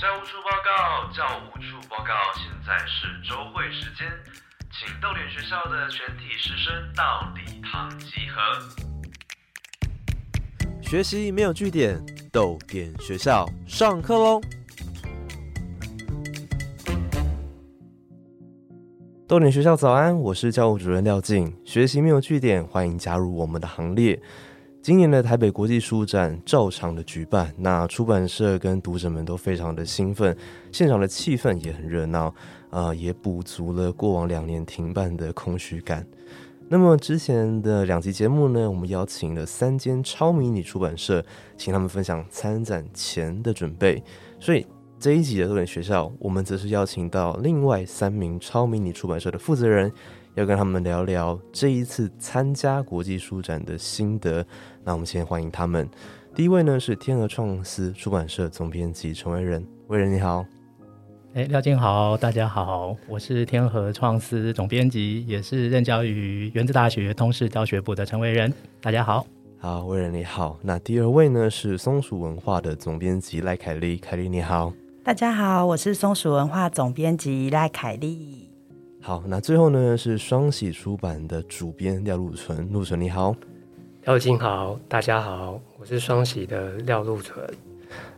教务处报告，教务处报告，现在是周会时间，请逗点学校的全体师生到礼堂集合。学习没有据点，逗点学校上课喽！逗点学校早安，我是教务主任廖静。学习没有据点，欢迎加入我们的行列。今年的台北国际书展照常的举办，那出版社跟读者们都非常的兴奋，现场的气氛也很热闹，啊，也补足了过往两年停办的空虚感。那么之前的两集节目呢，我们邀请了三间超迷你出版社，请他们分享参展前的准备，所以。这一集的多点学校，我们则是邀请到另外三名超迷你出版社的负责人，要跟他们聊聊这一次参加国际书展的心得。那我们先欢迎他们。第一位呢是天鹅创思出版社总编辑陈维仁，维仁你好。哎，廖静好，大家好，我是天河创思总编辑，也是任教于原子大学通识教学部的陈维仁，大家好。好，维仁你好。那第二位呢是松鼠文化的总编辑赖凯丽，凯丽你好。大家好，我是松鼠文化总编辑赖凯丽。好，那最后呢是双喜出版的主编廖路纯，路纯你好，廖静好，大家好，我是双喜的廖路纯。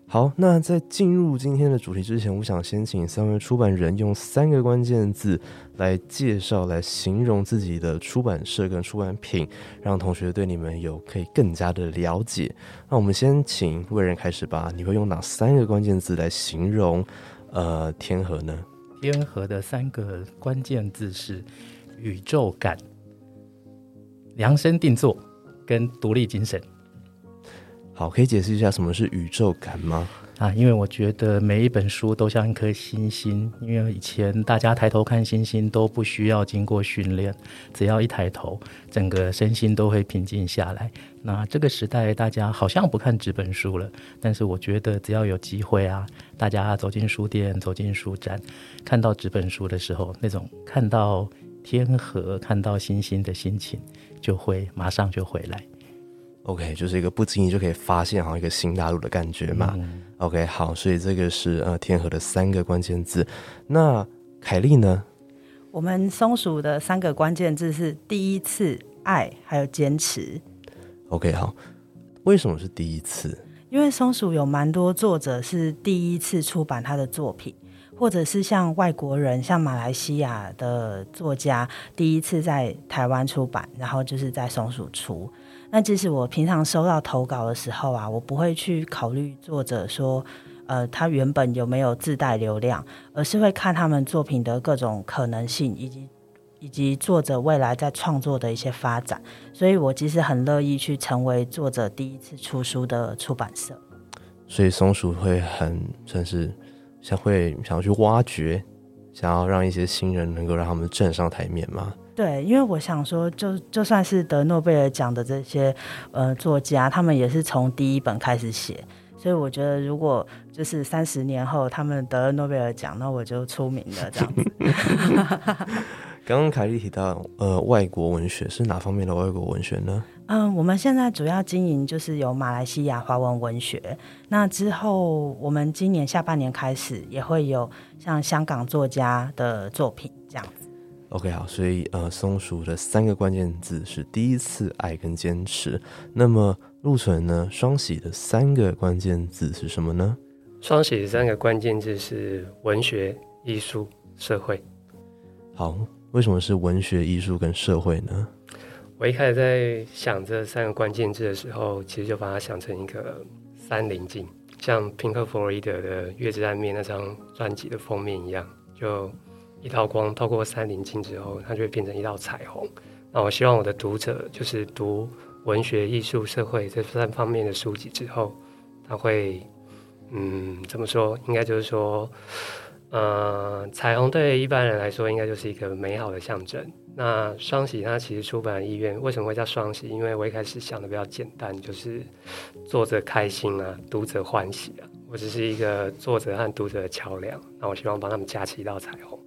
好，那在进入今天的主题之前，我想先请三位出版人用三个关键字来介绍、来形容自己的出版社跟出版品，让同学对你们有可以更加的了解。那我们先请魏人开始吧，你会用哪三个关键字来形容呃天河呢？联合的三个关键字是宇宙感、量身定做跟独立精神。好，可以解释一下什么是宇宙感吗？啊，因为我觉得每一本书都像一颗星星，因为以前大家抬头看星星都不需要经过训练，只要一抬头，整个身心都会平静下来。那这个时代大家好像不看纸本书了，但是我觉得只要有机会啊，大家走进书店、走进书展，看到纸本书的时候，那种看到天河、看到星星的心情，就会马上就回来。OK，就是一个不经意就可以发现好像一个新大陆的感觉嘛。OK，好，所以这个是呃天河的三个关键字。那凯莉呢？我们松鼠的三个关键字是第一次、爱还有坚持。OK，好，为什么是第一次？因为松鼠有蛮多作者是第一次出版他的作品，或者是像外国人，像马来西亚的作家第一次在台湾出版，然后就是在松鼠出。那即使我平常收到投稿的时候啊，我不会去考虑作者说，呃，他原本有没有自带流量，而是会看他们作品的各种可能性，以及以及作者未来在创作的一些发展。所以我其实很乐意去成为作者第一次出书的出版社。所以松鼠会很算是想会想要去挖掘，想要让一些新人能够让他们站上台面吗？对，因为我想说，就就算是得诺贝尔奖的这些呃作家，他们也是从第一本开始写，所以我觉得如果就是三十年后他们得了诺贝尔奖，那我就出名了这样子。刚刚凯莉提到呃外国文学是哪方面的外国文学呢？嗯，我们现在主要经营就是有马来西亚华文文学，那之后我们今年下半年开始也会有像香港作家的作品。OK，好，所以呃，松鼠的三个关键字是第一次、爱跟坚持。那么陆纯呢？双喜的三个关键字是什么呢？双喜的三个关键字是文学、艺术、社会。好，为什么是文学、艺术跟社会呢？我一开始在想这三个关键字的时候，其实就把它想成一个三棱镜，像平克·弗洛伊德的《月之暗面》那张专辑的封面一样，就。一道光透过三棱镜之后，它就会变成一道彩虹。那我希望我的读者就是读文学、艺术、社会这三方面的书籍之后，他会，嗯，怎么说？应该就是说，呃，彩虹对一般人来说应该就是一个美好的象征。那双喜它其实出版意愿为什么会叫双喜？因为我一开始想的比较简单，就是作者开心啊，读者欢喜啊，我只是一个作者和读者的桥梁。那我希望帮他们架起一道彩虹。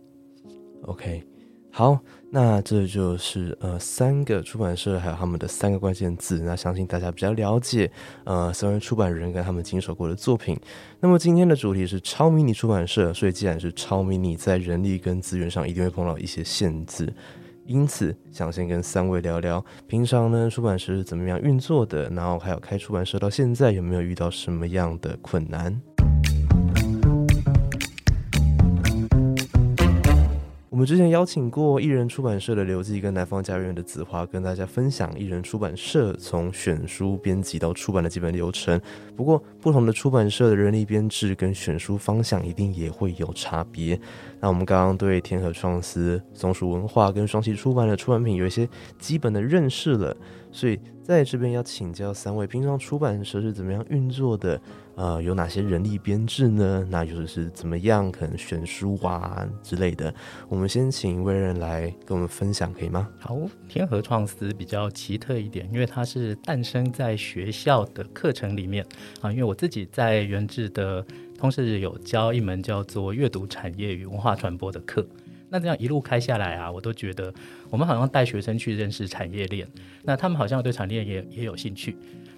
OK，好，那这就是呃三个出版社还有他们的三个关键字，那相信大家比较了解呃三位出版人跟他们经手过的作品。那么今天的主题是超迷你出版社，所以既然是超迷你，在人力跟资源上一定会碰到一些限制，因此想先跟三位聊聊，平常呢出版社是怎么样运作的，然后还有开出版社到现在有没有遇到什么样的困难。们之前邀请过艺人出版社的刘记跟南方家园的子华，跟大家分享艺人出版社从选书编辑到出版的基本流程。不过，不同的出版社的人力编制跟选书方向一定也会有差别。那我们刚刚对天河创思、松鼠文化跟双旗出版的出版品有一些基本的认识了，所以在这边要请教三位，平常出版社是怎么样运作的？呃，有哪些人力编制呢？那就是怎么样可能选书啊之类的。我们先请威人来跟我们分享，可以吗？好，天河创思比较奇特一点，因为它是诞生在学校的课程里面啊。因为我自己在原制的同时有教一门叫做阅读产业与文化传播的课。那这样一路开下来啊，我都觉得我们好像带学生去认识产业链，那他们好像对产业链也也有兴趣。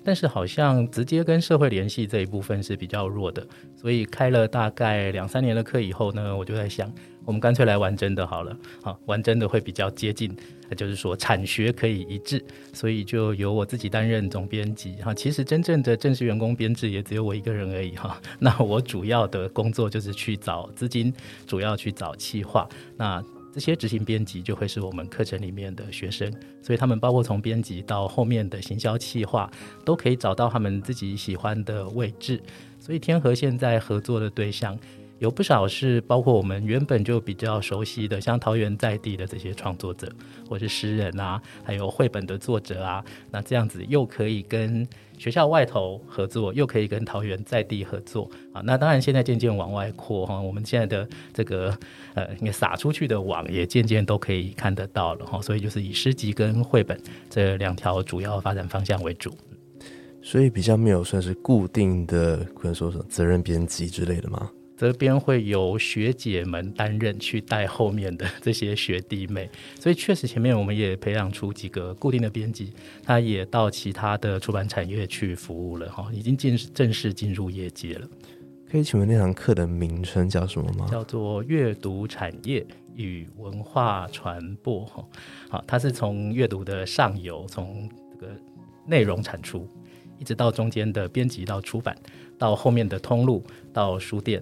但是好像直接跟社会联系这一部分是比较弱的，所以开了大概两三年的课以后呢，我就在想，我们干脆来玩真的好了，好玩真的会比较接近，就是说产学可以一致，所以就由我自己担任总编辑哈。其实真正的正式员工编制也只有我一个人而已哈。那我主要的工作就是去找资金，主要去找企划那。这些执行编辑就会是我们课程里面的学生，所以他们包括从编辑到后面的行销企划，都可以找到他们自己喜欢的位置。所以天河现在合作的对象。有不少是包括我们原本就比较熟悉的，像桃园在地的这些创作者，或是诗人啊，还有绘本的作者啊，那这样子又可以跟学校外头合作，又可以跟桃园在地合作啊。那当然现在渐渐往外扩哈，我们现在的这个呃，应该撒出去的网也渐渐都可以看得到了哈。所以就是以诗集跟绘本这两条主要发展方向为主，所以比较没有算是固定的，可能说什么责任编辑之类的吗？这边会由学姐们担任去带后面的这些学弟妹，所以确实前面我们也培养出几个固定的编辑，他也到其他的出版产业去服务了哈，已经进正式进入业界了。可以请问那堂课的名称叫什么吗？叫做阅读产业与文化传播哈，好，它是从阅读的上游，从这个内容产出，一直到中间的编辑到出版，到后面的通路到书店。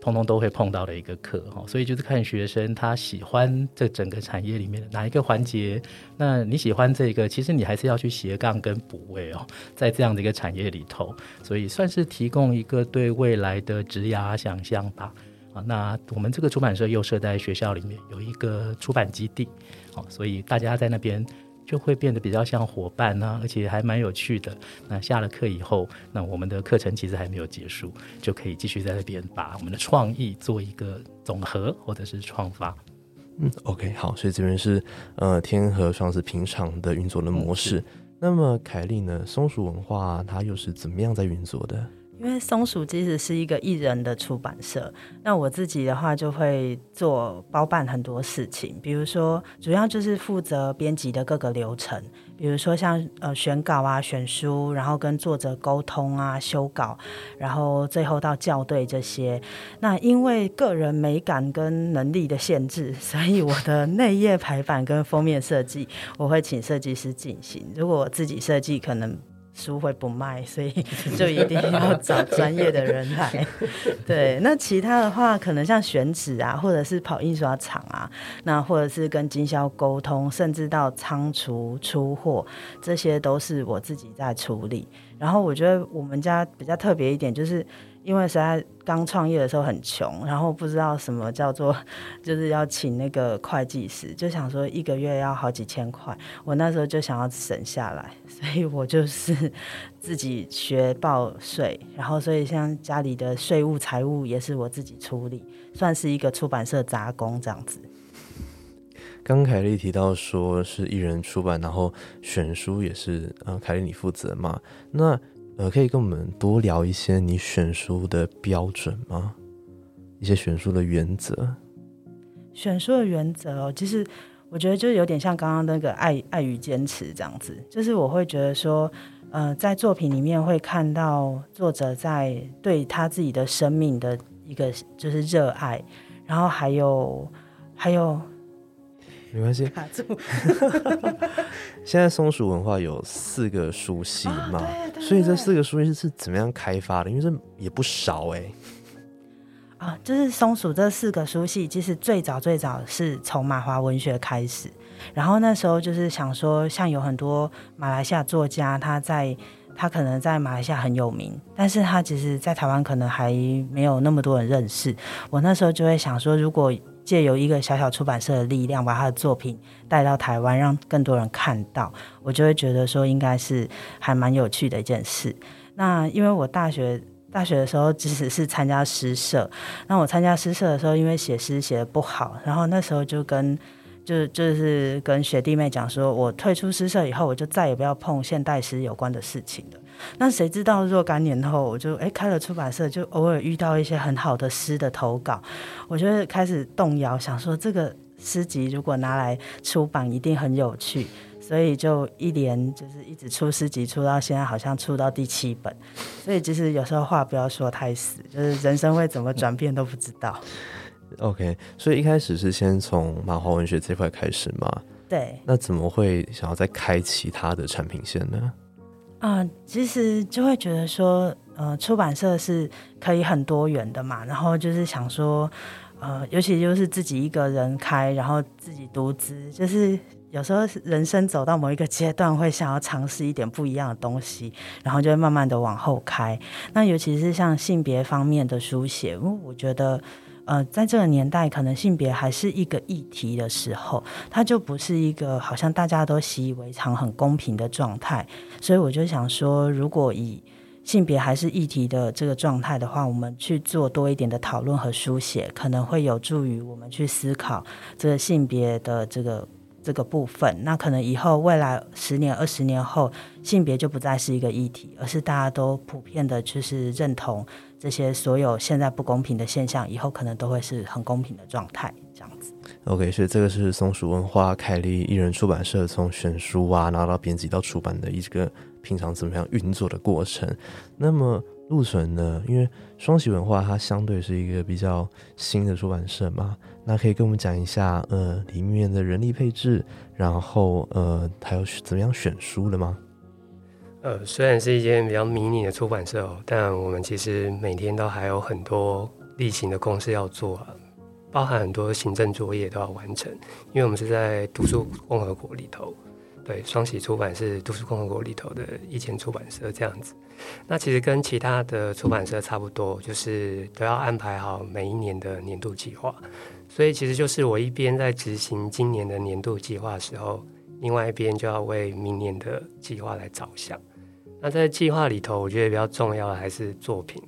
通通都会碰到的一个课哈，所以就是看学生他喜欢这整个产业里面的哪一个环节。那你喜欢这个，其实你还是要去斜杠跟补位哦，在这样的一个产业里头，所以算是提供一个对未来的职涯想象吧。啊，那我们这个出版社又设在学校里面有一个出版基地，好，所以大家在那边。就会变得比较像伙伴呢，而且还蛮有趣的。那下了课以后，那我们的课程其实还没有结束，就可以继续在那边把我们的创意做一个总和或者是创发。嗯，OK，好，所以这边是呃天河双是平常的运作的模式。那么凯莉呢，松鼠文化它又是怎么样在运作的？因为松鼠其实是一个艺人的出版社，那我自己的话就会做包办很多事情，比如说主要就是负责编辑的各个流程，比如说像呃选稿啊、选书，然后跟作者沟通啊、修稿，然后最后到校对这些。那因为个人美感跟能力的限制，所以我的内页排版跟封面设计，我会请设计师进行。如果我自己设计，可能。书会不卖，所以 就一定要找专业的人来。对，那其他的话，可能像选址啊，或者是跑印刷厂啊，那或者是跟经销沟通，甚至到仓储出货，这些都是我自己在处理。然后我觉得我们家比较特别一点，就是因为实在刚创业的时候很穷，然后不知道什么叫做就是要请那个会计师，就想说一个月要好几千块，我那时候就想要省下来，所以我就是自己学报税，然后所以像家里的税务财务也是我自己处理，算是一个出版社杂工这样子。刚凯丽提到说是艺人出版，然后选书也是呃凯丽你负责嘛？那呃可以跟我们多聊一些你选书的标准吗？一些选书的原则。选书的原则哦，其实我觉得就有点像刚刚那个爱爱与坚持这样子，就是我会觉得说，呃，在作品里面会看到作者在对他自己的生命的一个就是热爱，然后还有还有没关系。卡住，现在松鼠文化有四个书系嘛，所以这四个书系是怎么样开发的？因为这也不少哎、啊，就是松鼠这四个书系，其实最早最早是从马华文学开始，然后那时候就是想说，像有很多马来西亚作家，他在他可能在马来西亚很有名，但是他其实在台湾可能还没有那么多人认识。我那时候就会想说，如果借由一个小小出版社的力量，把他的作品带到台湾，让更多人看到，我就会觉得说，应该是还蛮有趣的一件事。那因为我大学大学的时候，即使是参加诗社，那我参加诗社的时候，因为写诗写的不好，然后那时候就跟就就是跟学弟妹讲说，我退出诗社以后，我就再也不要碰现代诗有关的事情了。那谁知道若干年后，我就哎开了出版社，就偶尔遇到一些很好的诗的投稿，我就会开始动摇，想说这个诗集如果拿来出版，一定很有趣。所以就一连就是一直出诗集，出到现在好像出到第七本。所以其实有时候话不要说太死，就是人生会怎么转变都不知道。OK，所以一开始是先从马华文学这块开始嘛？对那怎么会想要再开其他的产品线呢？啊、其实就会觉得说，呃，出版社是可以很多元的嘛，然后就是想说，呃，尤其就是自己一个人开，然后自己独资，就是有时候人生走到某一个阶段，会想要尝试一点不一样的东西，然后就会慢慢的往后开。那尤其是像性别方面的书写，因为我觉得。呃，在这个年代，可能性别还是一个议题的时候，它就不是一个好像大家都习以为常、很公平的状态。所以我就想说，如果以性别还是议题的这个状态的话，我们去做多一点的讨论和书写，可能会有助于我们去思考这个性别的这个这个部分。那可能以后未来十年、二十年后，性别就不再是一个议题，而是大家都普遍的，就是认同这些所有现在不公平的现象，以后可能都会是很公平的状态，这样子。OK，所以这个是松鼠文化凯利艺人出版社从选书啊，拿到编辑到出版的一个平常怎么样运作的过程。那么陆纯呢？因为双喜文化它相对是一个比较新的出版社嘛，那可以跟我们讲一下呃里面的人力配置，然后呃还有怎么样选书的吗？呃，虽然是一间比较迷你的出版社哦，但我们其实每天都还有很多例行的公事要做啊，包含很多行政作业都要完成。因为我们是在读书共和国里头，对，双喜出版是读书共和国里头的一间出版社这样子。那其实跟其他的出版社差不多，就是都要安排好每一年的年度计划。所以其实就是我一边在执行今年的年度计划的时候，另外一边就要为明年的计划来着想。那在计划里头，我觉得比较重要的还是作品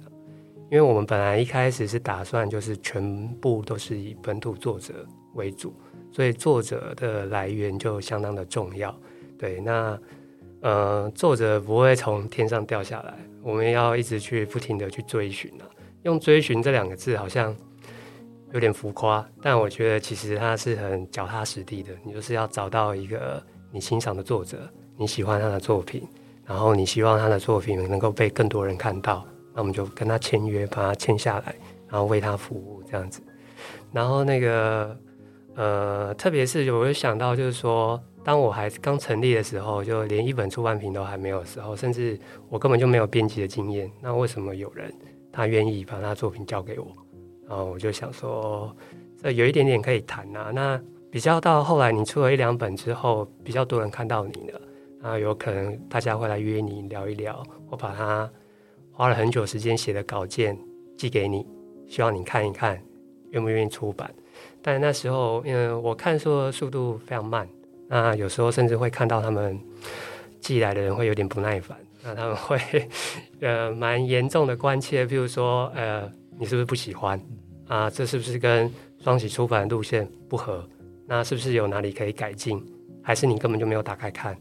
因为我们本来一开始是打算就是全部都是以本土作者为主，所以作者的来源就相当的重要。对，那呃，作者不会从天上掉下来，我们要一直去不停的去追寻啊。用“追寻”这两个字好像有点浮夸，但我觉得其实它是很脚踏实地的。你就是要找到一个你欣赏的作者，你喜欢他的作品，然后你希望他的作品能够被更多人看到，那我们就跟他签约，把他签下来，然后为他服务这样子。然后那个呃，特别是我会想到，就是说，当我还刚成立的时候，就连一本出版品都还没有的时候，甚至我根本就没有编辑的经验，那为什么有人他愿意把他作品交给我？然后我就想说，这有一点点可以谈啊。那比较到后来，你出了一两本之后，比较多人看到你了，然后有可能大家会来约你聊一聊，我把他花了很久时间写的稿件寄给你，希望你看一看，愿不愿意出版。但那时候，因为我看书的速度非常慢，那有时候甚至会看到他们寄来的人会有点不耐烦，那他们会呃蛮严重的关切，譬如说呃你是不是不喜欢啊？这是不是跟双喜出版的路线不合？那是不是有哪里可以改进？还是你根本就没有打开看？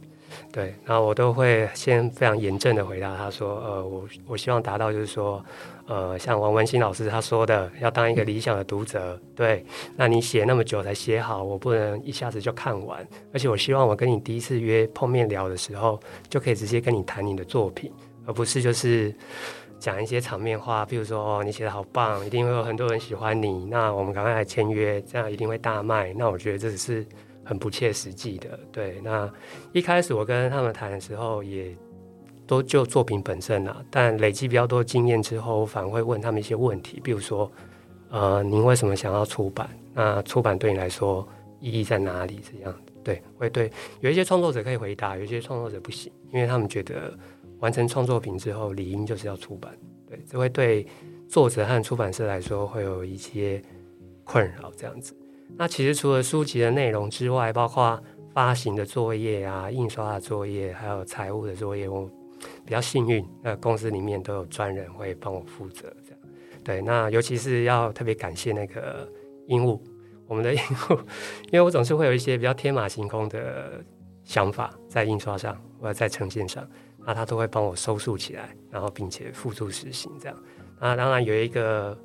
对，然后我都会先非常严正的回答他说，呃，我我希望达到就是说，呃，像王文新老师他说的，要当一个理想的读者，对，那你写那么久才写好，我不能一下子就看完，而且我希望我跟你第一次约碰面聊的时候，就可以直接跟你谈你的作品，而不是就是讲一些场面话，比如说哦，你写的好棒，一定会有很多人喜欢你，那我们赶快来签约，这样一定会大卖，那我觉得这只是。很不切实际的，对。那一开始我跟他们谈的时候，也都就作品本身啊，但累积比较多经验之后，反而会问他们一些问题，比如说，呃，您为什么想要出版？那出版对你来说意义在哪里？这样，对，会对。有一些创作者可以回答，有一些创作者不行，因为他们觉得完成创作品之后，理应就是要出版，对，这会对作者和出版社来说会有一些困扰，这样子。那其实除了书籍的内容之外，包括发行的作业啊、印刷的作业，还有财务的作业，我比较幸运，那公司里面都有专人会帮我负责。这样，对，那尤其是要特别感谢那个鹦鹉，我们的 鹦鹉，因为我总是会有一些比较天马行空的想法在印刷上或者在呈现上，那他都会帮我收束起来，然后并且付诸实行。这样，那当然有一个。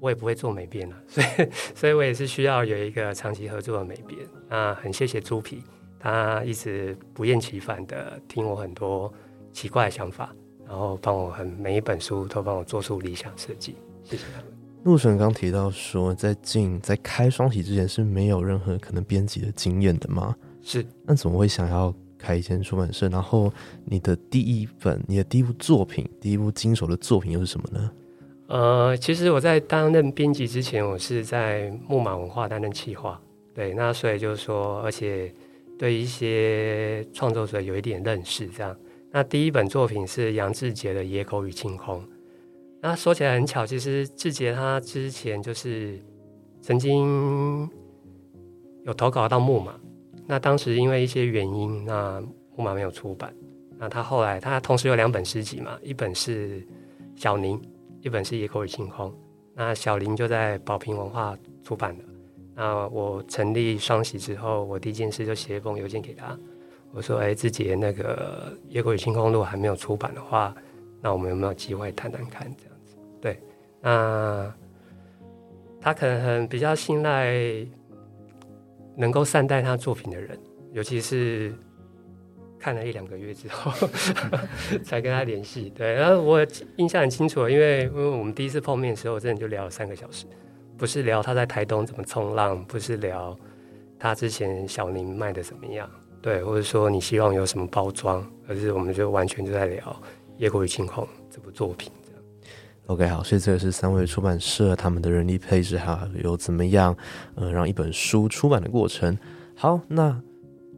我也不会做美编了，所以，所以我也是需要有一个长期合作的美编。那很谢谢猪皮，他一直不厌其烦的听我很多奇怪的想法，然后帮我很每一本书都帮我做出理想设计。谢谢他们。陆神刚提到说，在进在开双喜之前是没有任何可能编辑的经验的吗？是。那怎么会想要开一间出版社？然后你的第一本、你的第一部作品、第一部经手的作品又是什么呢？呃，其实我在担任编辑之前，我是在木马文化担任企划，对，那所以就是说，而且对一些创作者有一点认识，这样。那第一本作品是杨志杰的《野狗与清空》。那说起来很巧，其实志杰他之前就是曾经有投稿到木马，那当时因为一些原因，那木马没有出版。那他后来他同时有两本诗集嘛，一本是小宁。一本是《野口与晴空》，那小林就在宝瓶文化出版的。那我成立双喜之后，我第一件事就写一封邮件给他，我说：“哎，志杰，那个《野口与晴空》如果还没有出版的话，那我们有没有机会谈谈看？这样子，对。那他可能很比较信赖能够善待他作品的人，尤其是。”看了一两个月之后，才跟他联系。对，然后我印象很清楚，因为因为我们第一次碰面的时候，真的就聊了三个小时，不是聊他在台东怎么冲浪，不是聊他之前小宁卖的怎么样，对，或者说你希望有什么包装，而是我们就完全就在聊《夜过于晴空》这部作品。这样 OK，好，所以这个是三位出版社他们的人力配置，还有怎么样，呃，让一本书出版的过程。好，那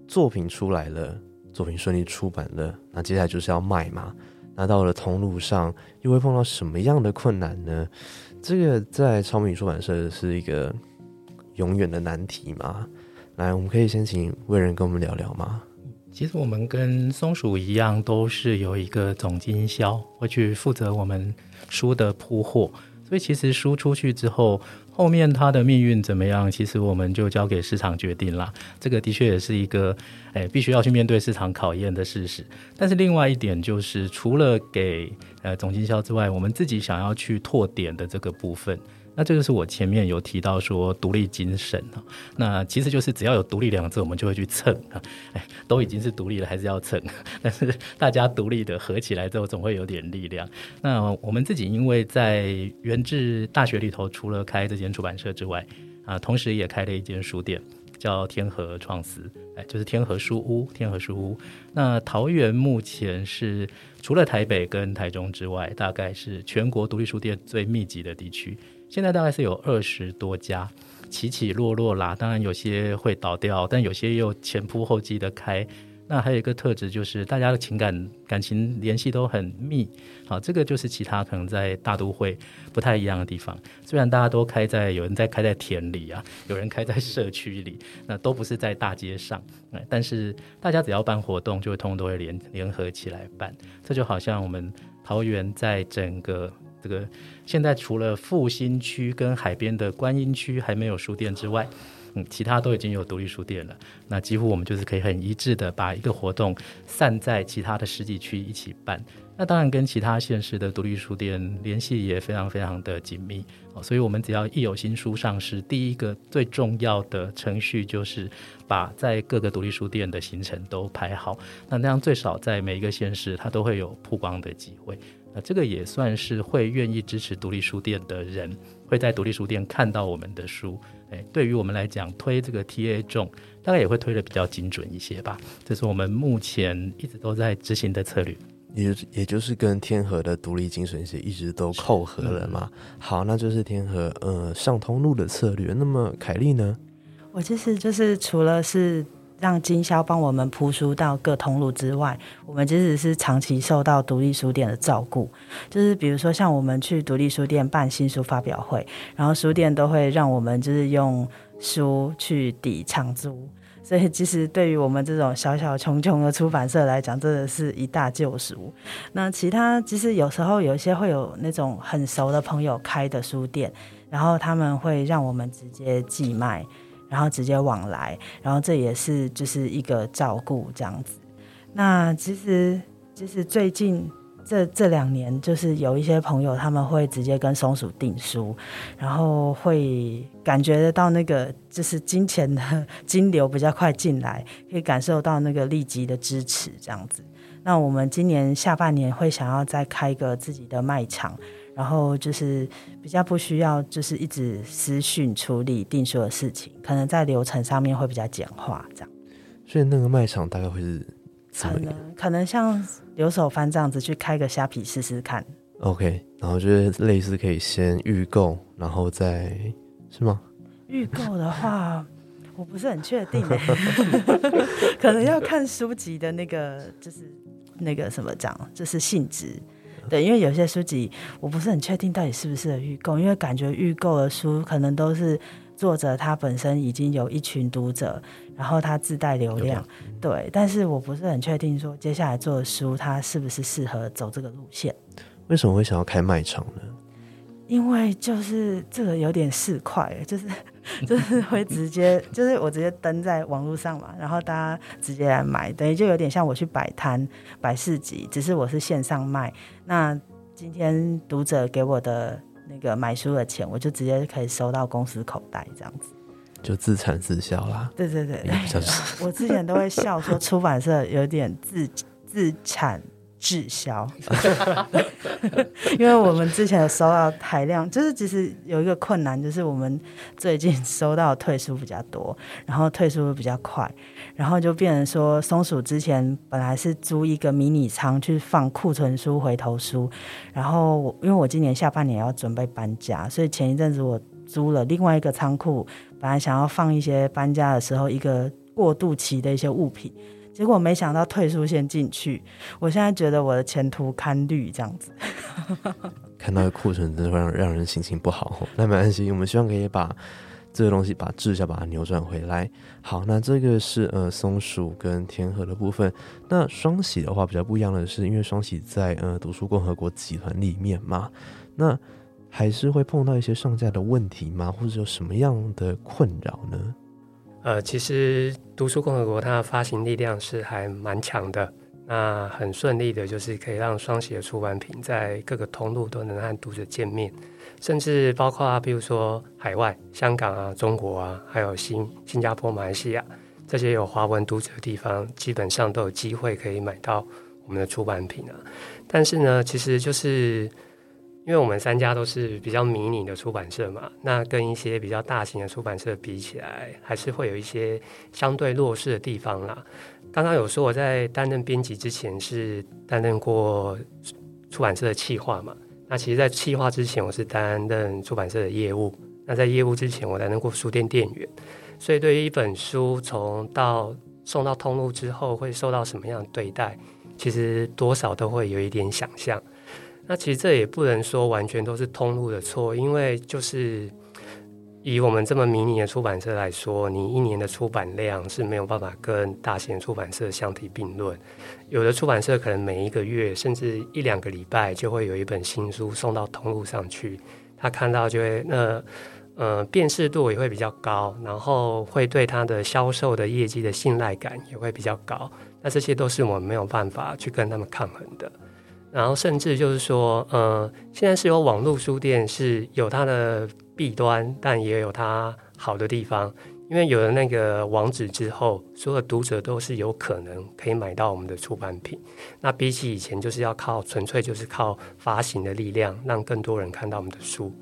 作品出来了。作品顺利出版了，那接下来就是要卖嘛。那到了通路上，又会碰到什么样的困难呢？这个在超米出版社是一个永远的难题嘛。来，我们可以先请魏人跟我们聊聊吗？其实我们跟松鼠一样，都是有一个总经销会去负责我们书的铺货，所以其实书出去之后。后面它的命运怎么样？其实我们就交给市场决定了。这个的确也是一个，哎，必须要去面对市场考验的事实。但是另外一点就是，除了给呃总经销之外，我们自己想要去拓点的这个部分。那这个是我前面有提到说独立精神啊，那其实就是只要有独立两个字，我们就会去蹭啊，哎，都已经是独立了，还是要蹭。但是大家独立的合起来之后，总会有点力量。那我们自己因为在原治大学里头，除了开这间出版社之外，啊，同时也开了一间书店，叫天河创思，哎，就是天河书屋。天河书屋。那桃园目前是除了台北跟台中之外，大概是全国独立书店最密集的地区。现在大概是有二十多家，起起落落啦。当然有些会倒掉，但有些又前仆后继的开。那还有一个特质就是，大家的情感感情联系都很密。好，这个就是其他可能在大都会不太一样的地方。虽然大家都开在有人在开在田里啊，有人开在社区里，那都不是在大街上。但是大家只要办活动，就会通通都会联联合起来办。这就好像我们桃园在整个。这个现在除了复兴区跟海边的观音区还没有书店之外，嗯，其他都已经有独立书店了，那几乎我们就是可以很一致的把一个活动散在其他的实体区一起办。那当然跟其他县市的独立书店联系也非常非常的紧密哦，所以我们只要一有新书上市，第一个最重要的程序就是把在各个独立书店的行程都排好，那那样最少在每一个县市它都会有曝光的机会。那这个也算是会愿意支持独立书店的人会在独立书店看到我们的书，诶，对于我们来讲推这个 TA 重，大概也会推的比较精准一些吧。这是我们目前一直都在执行的策略。也也就是跟天河的独立精神是一直都扣合了嘛。好，那就是天河呃上通路的策略。那么凯莉呢？我其实就是除了是让经销帮我们铺书到各通路之外，我们其实是长期受到独立书店的照顾。就是比如说像我们去独立书店办新书发表会，然后书店都会让我们就是用书去抵场租。所以，其实对于我们这种小小穷穷的出版社来讲，真的是一大救赎。那其他其实有时候有一些会有那种很熟的朋友开的书店，然后他们会让我们直接寄卖，然后直接往来，然后这也是就是一个照顾这样子。那其实就是最近。这这两年，就是有一些朋友，他们会直接跟松鼠订书，然后会感觉得到那个就是金钱的金流比较快进来，可以感受到那个立即的支持这样子。那我们今年下半年会想要再开一个自己的卖场，然后就是比较不需要就是一直私讯处理订书的事情，可能在流程上面会比较简化这样。所以那个卖场大概会是。可能可能像留守番这样子去开个虾皮试试看。OK，然后就是类似可以先预购，然后再是吗？预购的话，我不是很确定，可能要看书籍的那个就是那个什么讲，就是性质。对，因为有些书籍我不是很确定到底是不是预购，因为感觉预购的书可能都是。作者他本身已经有一群读者，然后他自带流量，对，但是我不是很确定说接下来做的书他是不是适合走这个路线。为什么会想要开卖场呢？因为就是这个有点市侩，就是 就是会直接就是我直接登在网络上嘛，然后大家直接来买，等于就有点像我去摆摊摆市集，只是我是线上卖。那今天读者给我的。那个买书的钱，我就直接可以收到公司口袋，这样子，就自产自销啦。对对对，我之前都会笑说出版社有点自自产。滞销，因为我们之前有收到海量，就是其实有一个困难，就是我们最近收到退书比较多，然后退书比较快，然后就变成说松鼠之前本来是租一个迷你仓去放库存书、回头书，然后我因为我今年下半年要准备搬家，所以前一阵子我租了另外一个仓库，本来想要放一些搬家的时候一个过渡期的一些物品。结果没想到退出先进去，我现在觉得我的前途堪虑，这样子。看到库存真的让让人心情不好。那没关系，我们希望可以把这个东西把滞销把它扭转回来。好，那这个是呃松鼠跟天河的部分。那双喜的话比较不一样的是，因为双喜在呃读书共和国集团里面嘛，那还是会碰到一些上架的问题吗？或者有什么样的困扰呢？呃，其实读书共和国它的发行力量是还蛮强的，那很顺利的，就是可以让双喜的出版品在各个通路都能和读者见面，甚至包括啊，比如说海外、香港啊、中国啊，还有新新加坡、马来西亚这些有华文读者的地方，基本上都有机会可以买到我们的出版品啊。但是呢，其实就是。因为我们三家都是比较迷你的出版社嘛，那跟一些比较大型的出版社比起来，还是会有一些相对弱势的地方啦。刚刚有说我在担任编辑之前是担任过出版社的企划嘛，那其实，在企划之前我是担任出版社的业务，那在业务之前我担任过书店店员，所以对于一本书从到送到通路之后会受到什么样的对待，其实多少都会有一点想象。那其实这也不能说完全都是通路的错，因为就是以我们这么迷你的出版社来说，你一年的出版量是没有办法跟大型出版社相提并论。有的出版社可能每一个月甚至一两个礼拜就会有一本新书送到通路上去，他看到就会那呃辨识度也会比较高，然后会对它的销售的业绩的信赖感也会比较高。那这些都是我们没有办法去跟他们抗衡的。然后甚至就是说，呃，现在是有网络书店是有它的弊端，但也有它好的地方。因为有了那个网址之后，所有读者都是有可能可以买到我们的出版品。那比起以前，就是要靠纯粹就是靠发行的力量，让更多人看到我们的书。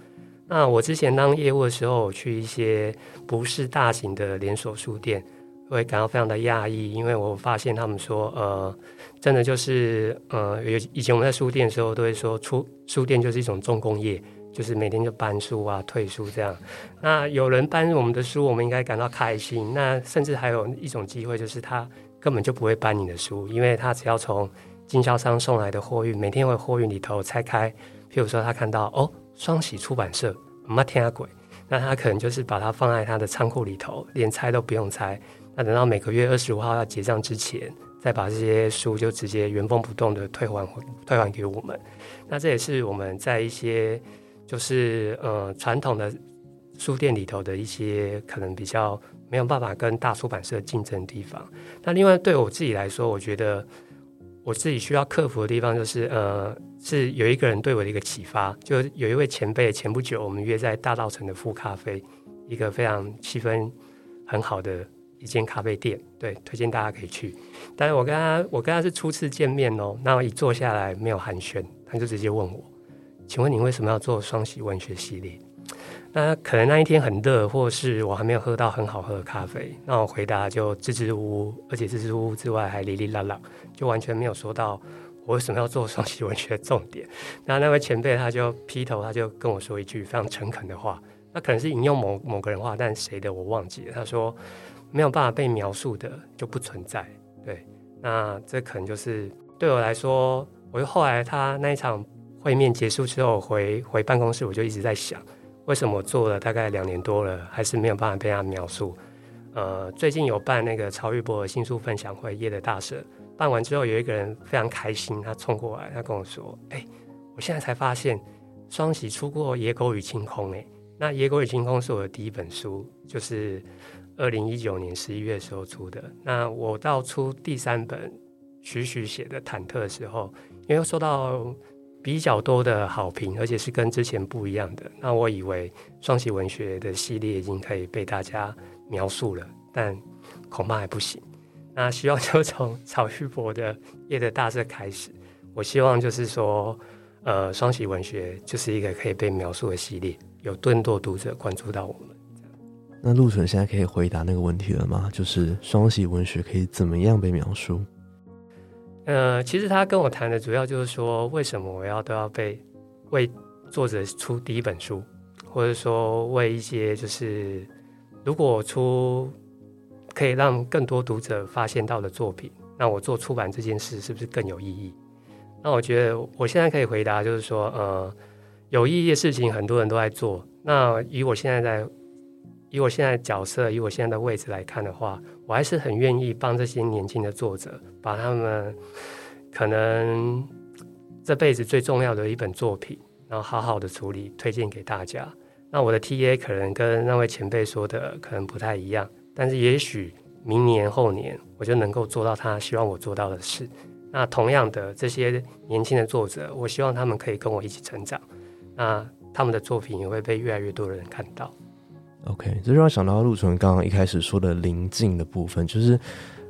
那我之前当业务的时候，去一些不是大型的连锁书店，会感到非常的讶异，因为我发现他们说，呃，真的就是呃，有以前我们在书店的时候，都会说出书店就是一种重工业。就是每天就搬书啊、退书这样。那有人搬我们的书，我们应该感到开心。那甚至还有一种机会，就是他根本就不会搬你的书，因为他只要从经销商送来的货运，每天会货运里头拆开。譬如说，他看到哦，双喜出版社，妈天啊鬼！那他可能就是把它放在他的仓库里头，连拆都不用拆。那等到每个月二十五号要结账之前，再把这些书就直接原封不动的退还退还给我们。那这也是我们在一些。就是呃，传统的书店里头的一些可能比较没有办法跟大出版社竞争的地方。那另外对我自己来说，我觉得我自己需要克服的地方就是，呃，是有一个人对我的一个启发，就有一位前辈，前不久我们约在大道城的富咖啡，一个非常气氛很好的一间咖啡店，对，推荐大家可以去。但是我跟他，我跟他是初次见面哦，那我一坐下来没有寒暄，他就直接问我。请问你为什么要做双喜文学系列？那可能那一天很热，或是我还没有喝到很好喝的咖啡。那我回答就支支吾吾，而且支支吾吾之外还哩哩啦啦，就完全没有说到我为什么要做双喜文学的重点。那那位前辈他就劈头，他就跟我说一句非常诚恳的话，那可能是引用某某个人话，但谁的我忘记了。他说没有办法被描述的就不存在。对，那这可能就是对我来说，我就后来他那一场。会面结束之后，回回办公室，我就一直在想，为什么我做了大概两年多了，还是没有办法被他描述。呃，最近有办那个曹玉博的新书分享会，夜的大社，办完之后，有一个人非常开心，他冲过来，他跟我说：“哎，我现在才发现，双喜出过《野狗与清空》哎，那《野狗与清空》是我的第一本书，就是二零一九年十一月时候出的。那我到出第三本徐徐写的《忐忑》的时候，因为受到比较多的好评，而且是跟之前不一样的。那我以为双喜文学的系列已经可以被大家描述了，但恐怕还不行。那希望就从曹旭博的《夜的大社》开始。我希望就是说，呃，双喜文学就是一个可以被描述的系列，有更多读者关注到我们。那陆纯现在可以回答那个问题了吗？就是双喜文学可以怎么样被描述？呃，其实他跟我谈的主要就是说，为什么我要都要被为作者出第一本书，或者说为一些就是如果出可以让更多读者发现到的作品，那我做出版这件事是不是更有意义？那我觉得我现在可以回答就是说，呃，有意义的事情很多人都在做。那以我现在在以我现在角色，以我现在的位置来看的话，我还是很愿意帮这些年轻的作者，把他们可能这辈子最重要的一本作品，然后好好的处理，推荐给大家。那我的 T A 可能跟那位前辈说的可能不太一样，但是也许明年后年我就能够做到他希望我做到的事。那同样的，这些年轻的作者，我希望他们可以跟我一起成长，那他们的作品也会被越来越多的人看到。OK，这让我想到陆纯刚刚一开始说的临近的部分，就是，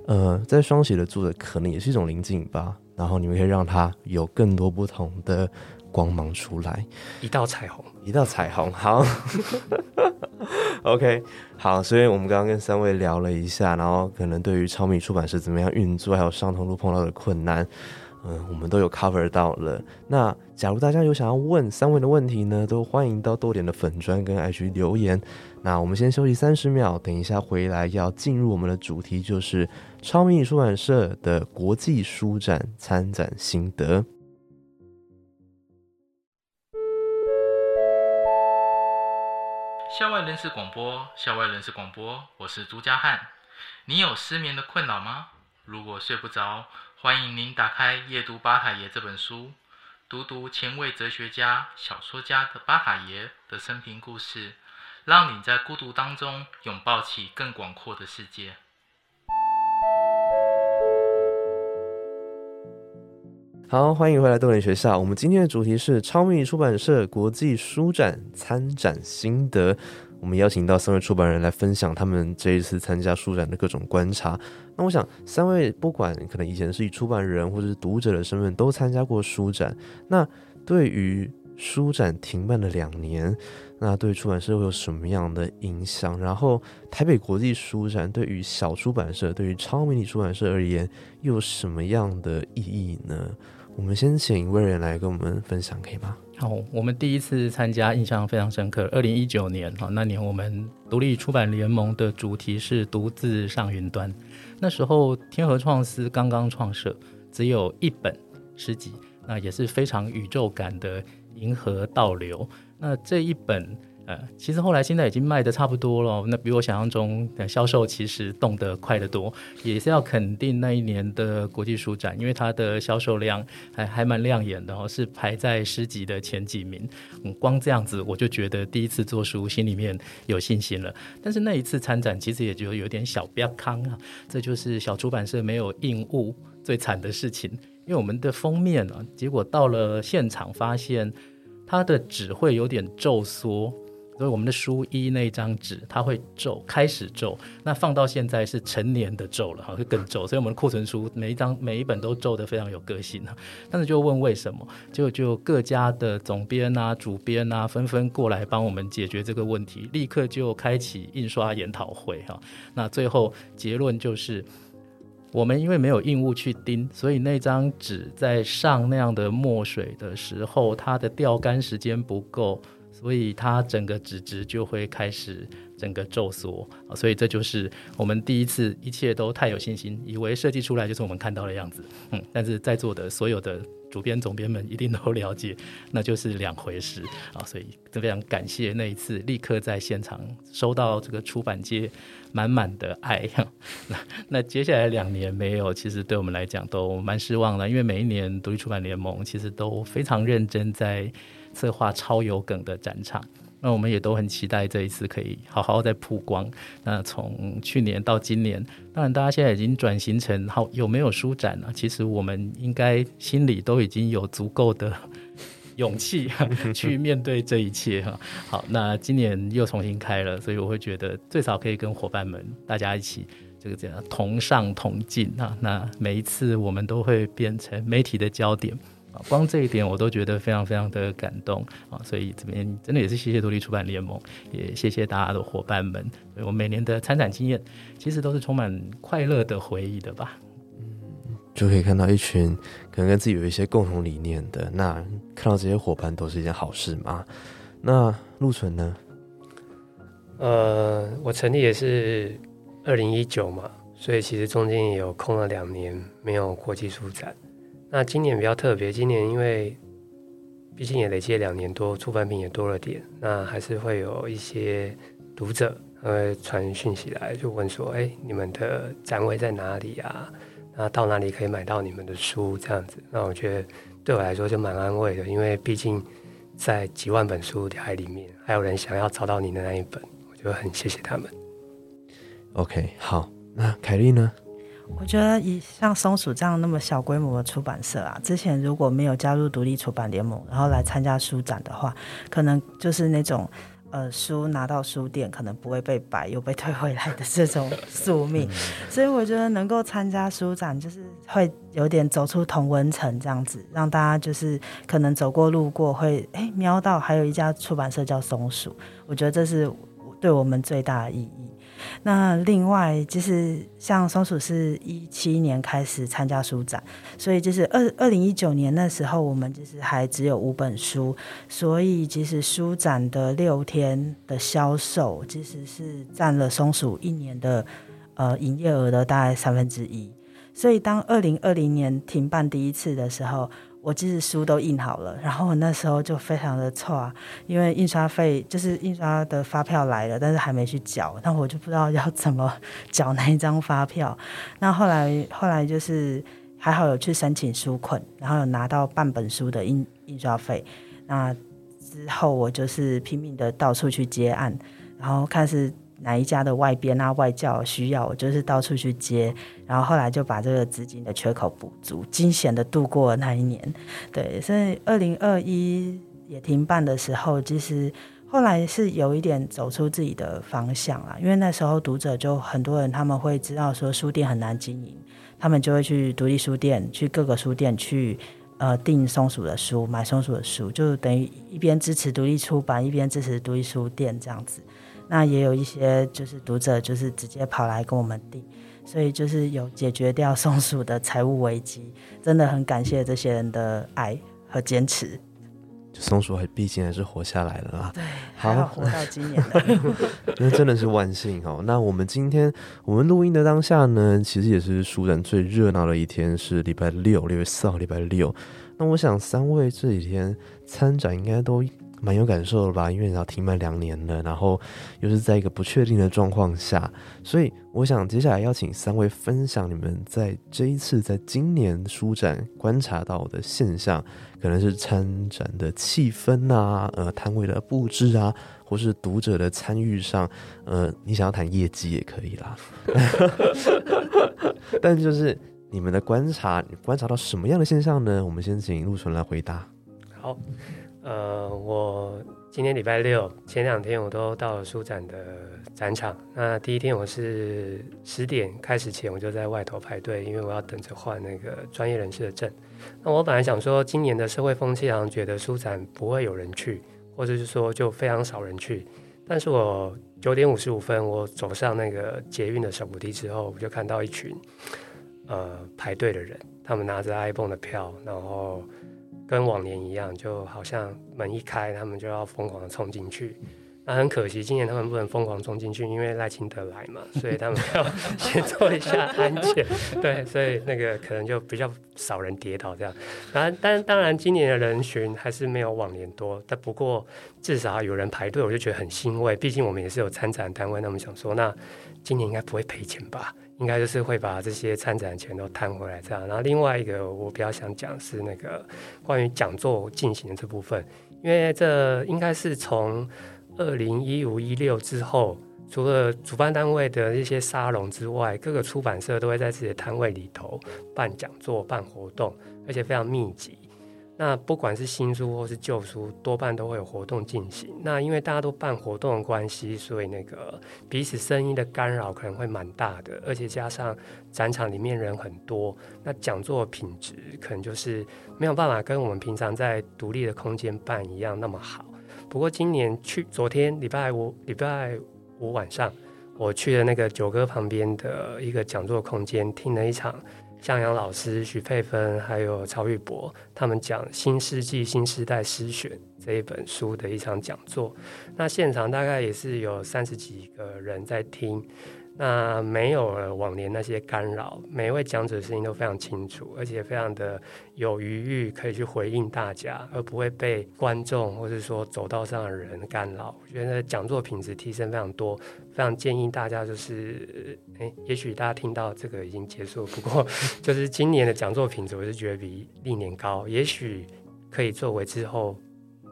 呃，在双写的作者可能也是一种临近吧，然后你们可以让它有更多不同的光芒出来，一道彩虹，一道彩虹，好，OK，好，所以我们刚刚跟三位聊了一下，然后可能对于超米出版社怎么样运作，还有上通路碰到的困难。嗯，我们都有 cover 到了。那假如大家有想要问三位的问题呢，都欢迎到多点的粉砖跟 IG 留言。那我们先休息三十秒，等一下回来要进入我们的主题，就是超迷你出版社的国际书展参展心得。校外人士广播，校外人士广播，我是朱家汉。你有失眠的困扰吗？如果睡不着。欢迎您打开《夜读巴塔爷》这本书，读读前卫哲学家、小说家的巴塔爷的生平故事，让你在孤独当中拥抱起更广阔的世界。好，欢迎回来豆联学校。我们今天的主题是超迷你出版社国际书展参展心得。我们邀请到三位出版人来分享他们这一次参加书展的各种观察。那我想，三位不管可能以前是以出版人或者是读者的身份都参加过书展，那对于书展停办了两年，那对出版社会有什么样的影响？然后，台北国际书展对于小出版社、对于超迷你出版社而言，又有什么样的意义呢？我们先请一位人来跟我们分享，可以吗？好，我们第一次参加，印象非常深刻。二零一九年，哈，那年我们独立出版联盟的主题是“独自上云端”。那时候天河创思刚刚创设，只有一本诗集，那也是非常宇宙感的《银河倒流》。那这一本。呃，其实后来现在已经卖的差不多了，那比我想象中的销售其实动得快得多，也是要肯定那一年的国际书展，因为它的销售量还还蛮亮眼的哦，是排在诗集的前几名。嗯，光这样子我就觉得第一次做书心里面有信心了。但是那一次参展其实也就有点小不要康啊，这就是小出版社没有印物最惨的事情，因为我们的封面啊，结果到了现场发现它的纸会有点皱缩。所以我们的书衣那张纸，它会皱，开始皱。那放到现在是成年的皱了，哈，会更皱。所以我们的库存书每一张每一本都皱得非常有个性啊。但是就问为什么，就就各家的总编啊、主编啊，纷纷过来帮我们解决这个问题，立刻就开启印刷研讨会哈。那最后结论就是，我们因为没有硬物去钉，所以那张纸在上那样的墨水的时候，它的吊干时间不够。所以它整个纸质就会开始整个皱缩，所以这就是我们第一次一切都太有信心，以为设计出来就是我们看到的样子，嗯，但是在座的所有的主编总编们一定都了解，那就是两回事啊，所以非常感谢那一次立刻在现场收到这个出版界满满的爱。那那接下来两年没有，其实对我们来讲都蛮失望的，因为每一年独立出版联盟其实都非常认真在。策划超有梗的展场，那我们也都很期待这一次可以好好再曝光。那从去年到今年，当然大家现在已经转型成好有没有书展了？其实我们应该心里都已经有足够的勇气去面对这一切哈。好，那今年又重新开了，所以我会觉得最少可以跟伙伴们大家一起这个这样同上同进啊。那每一次我们都会变成媒体的焦点。光这一点我都觉得非常非常的感动啊！所以这边真的也是谢谢独立出版联盟，也谢谢大家的伙伴们。我每年的参展经验其实都是充满快乐的回忆的吧。嗯，就可以看到一群可能跟自己有一些共同理念的，那看到这些伙伴都是一件好事嘛。那陆纯呢？呃，我成立也是二零一九嘛，所以其实中间也有空了两年没有国际书展。那今年比较特别，今年因为毕竟也累积了两年多，出版品也多了点，那还是会有一些读者呃传讯息来，就问说：“哎，你们的展位在哪里啊？那到哪里可以买到你们的书？”这样子，那我觉得对我来说就蛮安慰的，因为毕竟在几万本书海里面，还有人想要找到你的那一本，我就很谢谢他们。OK，好，那凯莉呢？我觉得以像松鼠这样那么小规模的出版社啊，之前如果没有加入独立出版联盟，然后来参加书展的话，可能就是那种呃书拿到书店可能不会被摆又被退回来的这种宿命。所以我觉得能够参加书展，就是会有点走出同文层这样子，让大家就是可能走过路过会哎瞄到还有一家出版社叫松鼠，我觉得这是对我们最大的意义。那另外就是像松鼠是一七年开始参加书展，所以就是二二零一九年那时候我们就是还只有五本书，所以其实书展的六天的销售其实是占了松鼠一年的呃营业额的大概三分之一，所以当二零二零年停办第一次的时候。我其实书都印好了，然后我那时候就非常的错，因为印刷费就是印刷的发票来了，但是还没去缴，那我就不知道要怎么缴那一张发票。那后来后来就是还好有去申请书捆，然后有拿到半本书的印印刷费。那之后我就是拼命的到处去接案，然后看是哪一家的外编啊、外教需要，我就是到处去接，然后后来就把这个资金的缺口补足，惊险的度过那一年。对，所以二零二一也停办的时候，其实后来是有一点走出自己的方向啦，因为那时候读者就很多人他们会知道说书店很难经营，他们就会去独立书店、去各个书店去呃订松鼠的书、买松鼠的书，就等于一边支持独立出版，一边支持独立书店这样子。那也有一些就是读者就是直接跑来跟我们订，所以就是有解决掉松鼠的财务危机，真的很感谢这些人的爱和坚持。松鼠还毕竟还是活下来了啦，对，好活到今年的。那 真的是万幸哦。那我们今天我们录音的当下呢，其实也是书展最热闹的一天，是礼拜六，六月四号，礼拜六。那我想三位这几天参展应该都蛮有感受的吧？因为你要停满两年了，然后又是在一个不确定的状况下，所以我想接下来邀请三位分享你们在这一次在今年书展观察到的现象，可能是参展的气氛啊，呃，摊位的布置啊，或是读者的参与上，呃，你想要谈业绩也可以啦。但就是你们的观察，你观察到什么样的现象呢？我们先请陆纯来回答。好，呃，我今天礼拜六前两天我都到了书展的展场。那第一天我是十点开始前我就在外头排队，因为我要等着换那个专业人士的证。那我本来想说，今年的社会风气好像觉得书展不会有人去，或者是说就非常少人去。但是我九点五十五分我走上那个捷运的手扶梯之后，我就看到一群呃排队的人，他们拿着 iPhone 的票，然后。跟往年一样，就好像门一开，他们就要疯狂的冲进去。那很可惜，今年他们不能疯狂冲进去，因为赖清德来嘛，所以他们要 先做一下安检。对，所以那个可能就比较少人跌倒这样。然后，但当然今年的人群还是没有往年多，但不过至少有人排队，我就觉得很欣慰。毕竟我们也是有参展单位，那我们想说，那今年应该不会赔钱吧？应该就是会把这些参展钱都摊回来这样。然后另外一个我比较想讲是那个关于讲座进行的这部分，因为这应该是从二零一五一六之后，除了主办单位的一些沙龙之外，各个出版社都会在自己的摊位里头办讲座、办活动，而且非常密集。那不管是新书或是旧书，多半都会有活动进行。那因为大家都办活动的关系，所以那个彼此声音的干扰可能会蛮大的，而且加上展场里面人很多，那讲座品质可能就是没有办法跟我们平常在独立的空间办一样那么好。不过今年去昨天礼拜五礼拜五晚上，我去了那个九歌旁边的一个讲座空间，听了一场。向阳老师、许佩芬还有曹玉博，他们讲《新世纪新时代诗选》这一本书的一场讲座。那现场大概也是有三十几个人在听。那没有了往年那些干扰，每一位讲者的声音都非常清楚，而且非常的有余裕，可以去回应大家，而不会被观众或者说走道上的人干扰。我觉得讲座品质提升非常多，非常建议大家就是，诶，也许大家听到这个已经结束，不过 就是今年的讲座品质，我是觉得比历年高，也许可以作为之后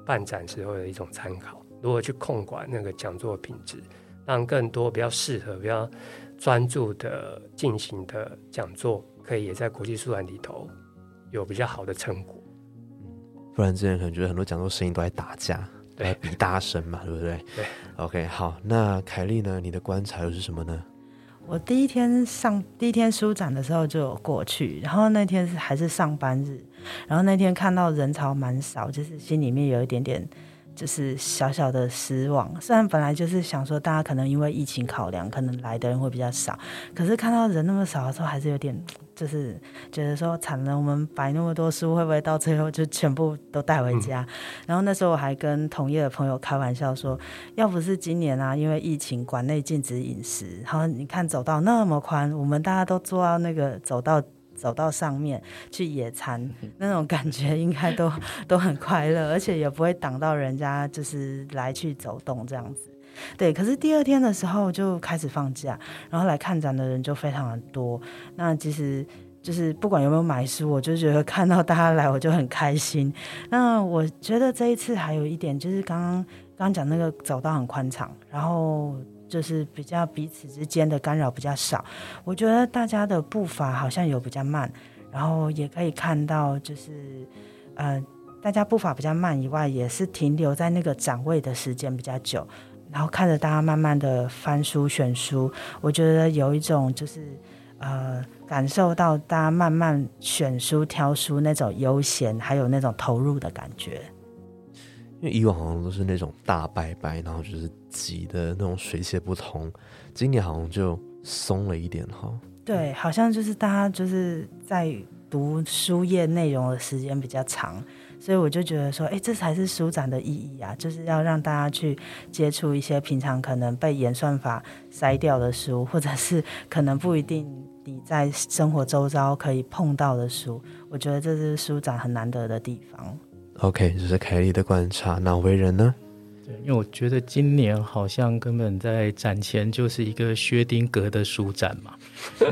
办展时候的一种参考，如何去控管那个讲座品质。让更多比较适合、比较专注的进行的讲座，可以也在国际书展里头有比较好的成果。嗯不然之前可能觉得很多讲座声音都在打架，对，比大声嘛，对不对？对。OK，好，那凯丽呢？你的观察又是什么呢？我第一天上第一天书展的时候就有过去，然后那天是还是上班日，然后那天看到人潮蛮少，就是心里面有一点点。就是小小的失望，虽然本来就是想说大家可能因为疫情考量，可能来的人会比较少，可是看到人那么少的时候，还是有点就是觉得说惨了，我们摆那么多书，会不会到最后就全部都带回家？然后那时候我还跟同业的朋友开玩笑说，要不是今年啊，因为疫情馆内禁止饮食，然后你看走道那么宽，我们大家都坐到那个走道。走到上面去野餐，那种感觉应该都 都很快乐，而且也不会挡到人家就是来去走动这样子。对，可是第二天的时候就开始放假，然后来看展的人就非常的多。那其实。就是不管有没有买书，我就觉得看到大家来我就很开心。那我觉得这一次还有一点就是刚刚刚刚讲那个走道很宽敞，然后就是比较彼此之间的干扰比较少。我觉得大家的步伐好像有比较慢，然后也可以看到就是呃大家步伐比较慢以外，也是停留在那个展位的时间比较久，然后看着大家慢慢的翻书选书，我觉得有一种就是呃。感受到大家慢慢选书挑书那种悠闲，还有那种投入的感觉。因为以往好像都是那种大拜拜，然后就是挤的那种水泄不通，今年好像就松了一点哈。对，好像就是大家就是在读书页内容的时间比较长，所以我就觉得说，哎，这才是书展的意义啊，就是要让大家去接触一些平常可能被演算法筛掉的书，或者是可能不一定。你在生活周遭可以碰到的书，我觉得这是书展很难得的地方。OK，这是凯莉的观察。那为人呢？因为我觉得今年好像根本在展前就是一个薛丁格的书展嘛，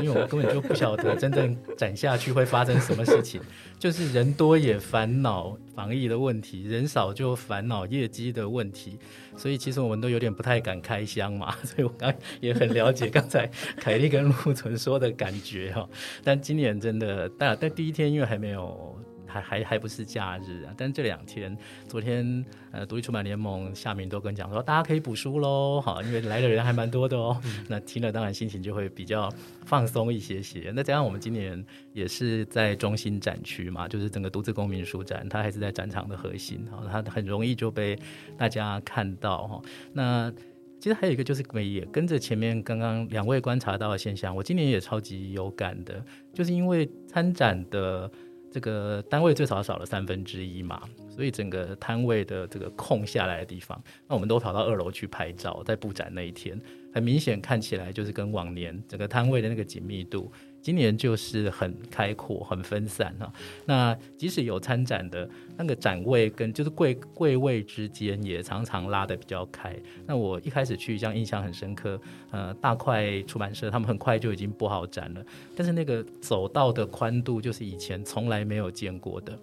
因为我根本就不晓得真正展下去会发生什么事情。就是人多也烦恼防疫的问题，人少就烦恼业绩的问题，所以其实我们都有点不太敢开箱嘛。所以我刚也很了解刚才凯莉跟陆 存说的感觉哈。但今年真的，但但第一天因为还没有。还还还不是假日啊！但这两天，昨天呃，独立出版联盟夏明都跟讲说，大家可以补书喽，好，因为来的人还蛮多的哦。那听了当然心情就会比较放松一些些。那加上我们今年也是在中心展区嘛，就是整个独自公民书展，它还是在展场的核心，好，它很容易就被大家看到哈。那其实还有一个就是也跟着前面刚刚两位观察到的现象，我今年也超级有感的，就是因为参展的。这个单位最少少了三分之一嘛，所以整个摊位的这个空下来的地方，那我们都跑到二楼去拍照，在布展那一天，很明显看起来就是跟往年整个摊位的那个紧密度。今年就是很开阔、很分散哈。那即使有参展的那个展位跟就是柜柜位之间也常常拉的比较开。那我一开始去，这样印象很深刻。呃，大块出版社他们很快就已经布好展了，但是那个走道的宽度就是以前从来没有见过的。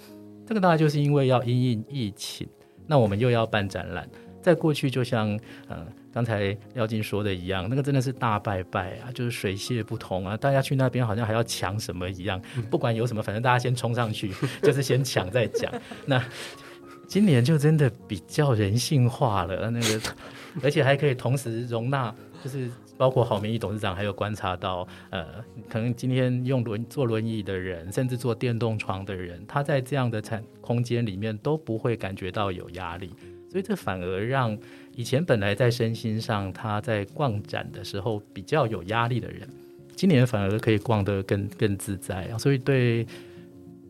这个大概就是因为要因应疫情，那我们又要办展览。在过去，就像呃刚才廖静说的一样，那个真的是大拜拜啊，就是水泄不通啊，大家去那边好像还要抢什么一样，不管有什么，反正大家先冲上去，就是先抢再讲。那今年就真的比较人性化了，那个而且还可以同时容纳，就是包括郝明义董事长还有观察到，呃，可能今天用轮坐轮椅的人，甚至坐电动床的人，他在这样的产空间里面都不会感觉到有压力。所以这反而让以前本来在身心上他在逛展的时候比较有压力的人，今年反而可以逛得更更自在啊！所以对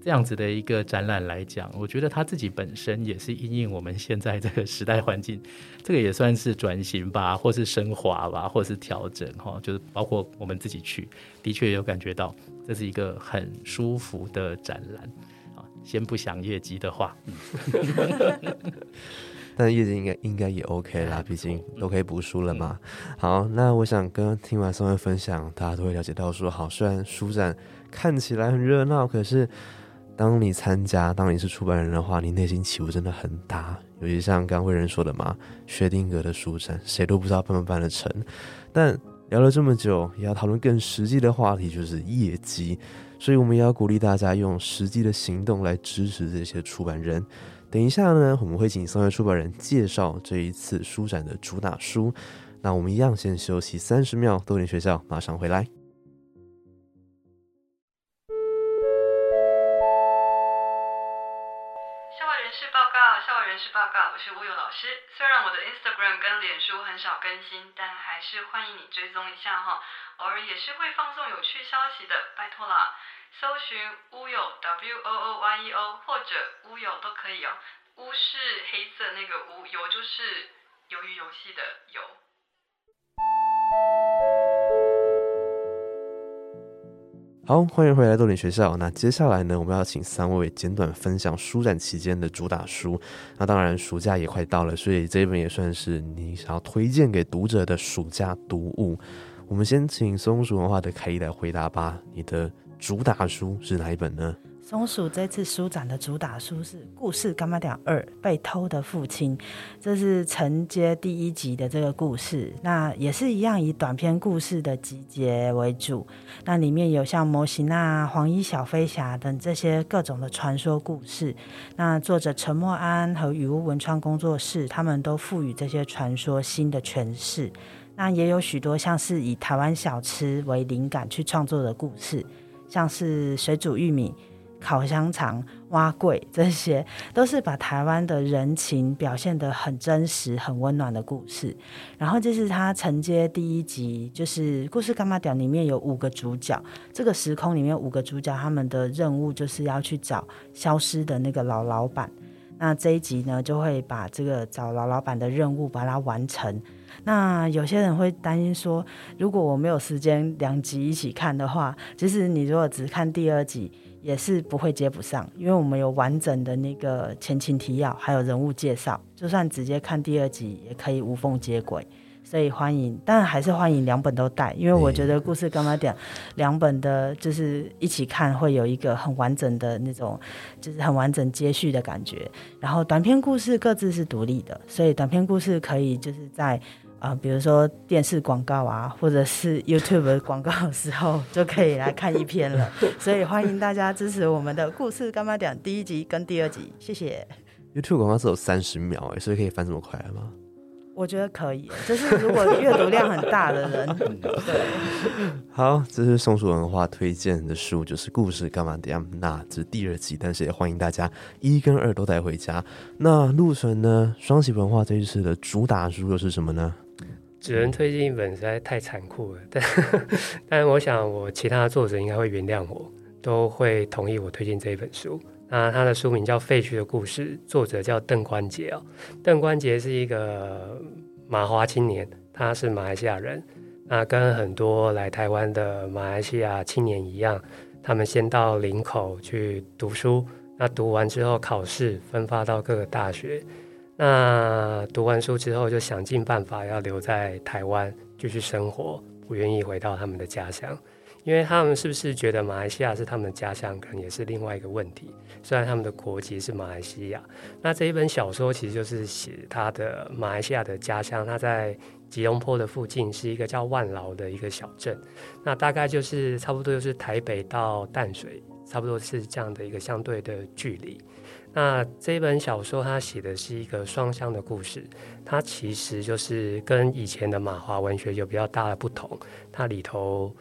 这样子的一个展览来讲，我觉得他自己本身也是因应我们现在这个时代环境，这个也算是转型吧，或是升华吧，或是调整哈。就是包括我们自己去，的确有感觉到这是一个很舒服的展览啊。先不想业绩的话。但业绩应该应该也 OK 啦，毕竟都可以补书了嘛。好，那我想跟听完三位分享，大家都会了解到说，好，虽然书展看起来很热闹，可是当你参加，当你是出版人的话，你内心起伏真的很大。尤其像刚慧仁说的嘛，薛定谔的书展，谁都不知道办不办得成。但聊了这么久，也要讨论更实际的话题，就是业绩。所以我们也要鼓励大家用实际的行动来支持这些出版人。等一下呢，我们会请三位出版人介绍这一次书展的主打书。那我们一样先休息三十秒，多点学校马上回来。乌有老师。虽然我的 Instagram 跟脸书很少更新，但还是欢迎你追踪一下哈，偶尔也是会放送有趣消息的，拜托了。搜寻乌有 W O O Y E O 或者乌有都可以哦。乌是黑色那个乌，有就是鱿鱼游戏的有。好，欢迎回来豆点学校。那接下来呢，我们要请三位简短分享书展期间的主打书。那当然，暑假也快到了，所以这一本也算是你想要推荐给读者的暑假读物。我们先请松鼠文化的凯伊来回答吧。你的。主打书是哪一本呢？松鼠这次书展的主打书是《故事干妈点二被偷的父亲》，这是承接第一集的这个故事。那也是一样以短篇故事的集结为主。那里面有像模型娜、黄衣小飞侠等这些各种的传说故事。那作者陈默安和雨屋文创工作室，他们都赋予这些传说新的诠释。那也有许多像是以台湾小吃为灵感去创作的故事，像是水煮玉米。烤香肠、挖柜，这些都是把台湾的人情表现得很真实、很温暖的故事。然后这是他承接第一集，就是《故事干嘛屌》里面有五个主角，这个时空里面五个主角，他们的任务就是要去找消失的那个老老板。那这一集呢，就会把这个找老老板的任务把它完成。那有些人会担心说，如果我没有时间两集一起看的话，其实你如果只看第二集。也是不会接不上，因为我们有完整的那个前情提要，还有人物介绍，就算直接看第二集也可以无缝接轨。所以欢迎，但还是欢迎两本都带，因为我觉得故事刚刚讲两本的，就是一起看会有一个很完整的那种，就是很完整接续的感觉。然后短篇故事各自是独立的，所以短篇故事可以就是在。啊，比如说电视广告啊，或者是 YouTube 广告的时候，就可以来看一篇了。所以欢迎大家支持我们的故事干嘛讲第一集跟第二集，谢谢。YouTube 广告是有三十秒，哎，所以可以翻这么快吗？我觉得可以，就是如果阅读量很大的人，对。好，这是松鼠文化推荐的书，就是故事干嘛讲，那这是第二集，但是也欢迎大家一跟二都带回家。那陆纯呢？双喜文化这一次的主打书又是什么呢？只能推荐一本实在太残酷了，但但我想我其他作者应该会原谅我，都会同意我推荐这一本书。那他的书名叫《废墟的故事》，作者叫邓关杰哦。邓关杰是一个马华青年，他是马来西亚人。那跟很多来台湾的马来西亚青年一样，他们先到林口去读书，那读完之后考试，分发到各个大学。那读完书之后，就想尽办法要留在台湾继续生活，不愿意回到他们的家乡，因为他们是不是觉得马来西亚是他们的家乡，可能也是另外一个问题。虽然他们的国籍是马来西亚，那这一本小说其实就是写他的马来西亚的家乡，他在吉隆坡的附近是一个叫万劳的一个小镇，那大概就是差不多就是台北到淡水，差不多是这样的一个相对的距离。那这本小说，它写的是一个双向的故事，它其实就是跟以前的马华文学有比较大的不同。它里头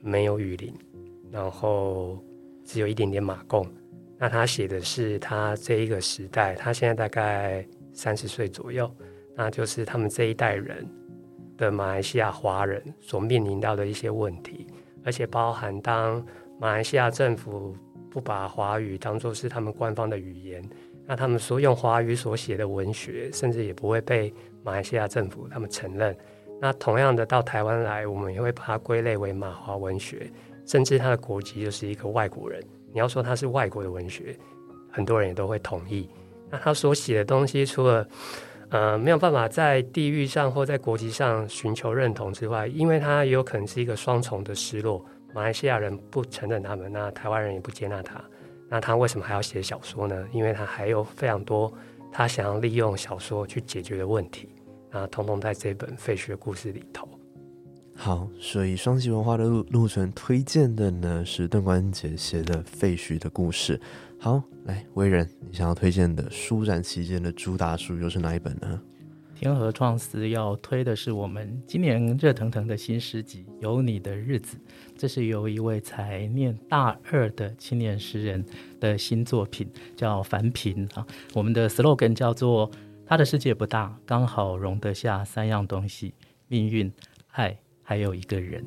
没有雨林，然后只有一点点马共。那他写的是他这一个时代，他现在大概三十岁左右，那就是他们这一代人的马来西亚华人所面临到的一些问题，而且包含当马来西亚政府。不把华语当作是他们官方的语言，那他们所用华语所写的文学，甚至也不会被马来西亚政府他们承认。那同样的，到台湾来，我们也会把它归类为马华文学，甚至他的国籍就是一个外国人。你要说他是外国的文学，很多人也都会同意。那他所写的东西，除了呃没有办法在地域上或在国籍上寻求认同之外，因为他也有可能是一个双重的失落。马来西亚人不承认他们，那台湾人也不接纳他，那他为什么还要写小说呢？因为他还有非常多他想要利用小说去解决的问题，那通通在这本废墟的故事里头。好，所以双喜文化的陆陆纯推荐的呢是邓关杰写的《废墟的故事》。好，来威人，你想要推荐的书展期间的主打书又是哪一本呢？天河创思要推的是我们今年热腾腾的新诗集《有你的日子》，这是由一位才念大二的青年诗人的新作品，叫樊平啊。我们的 slogan 叫做“他的世界不大，刚好容得下三样东西：命运、爱，还有一个人”。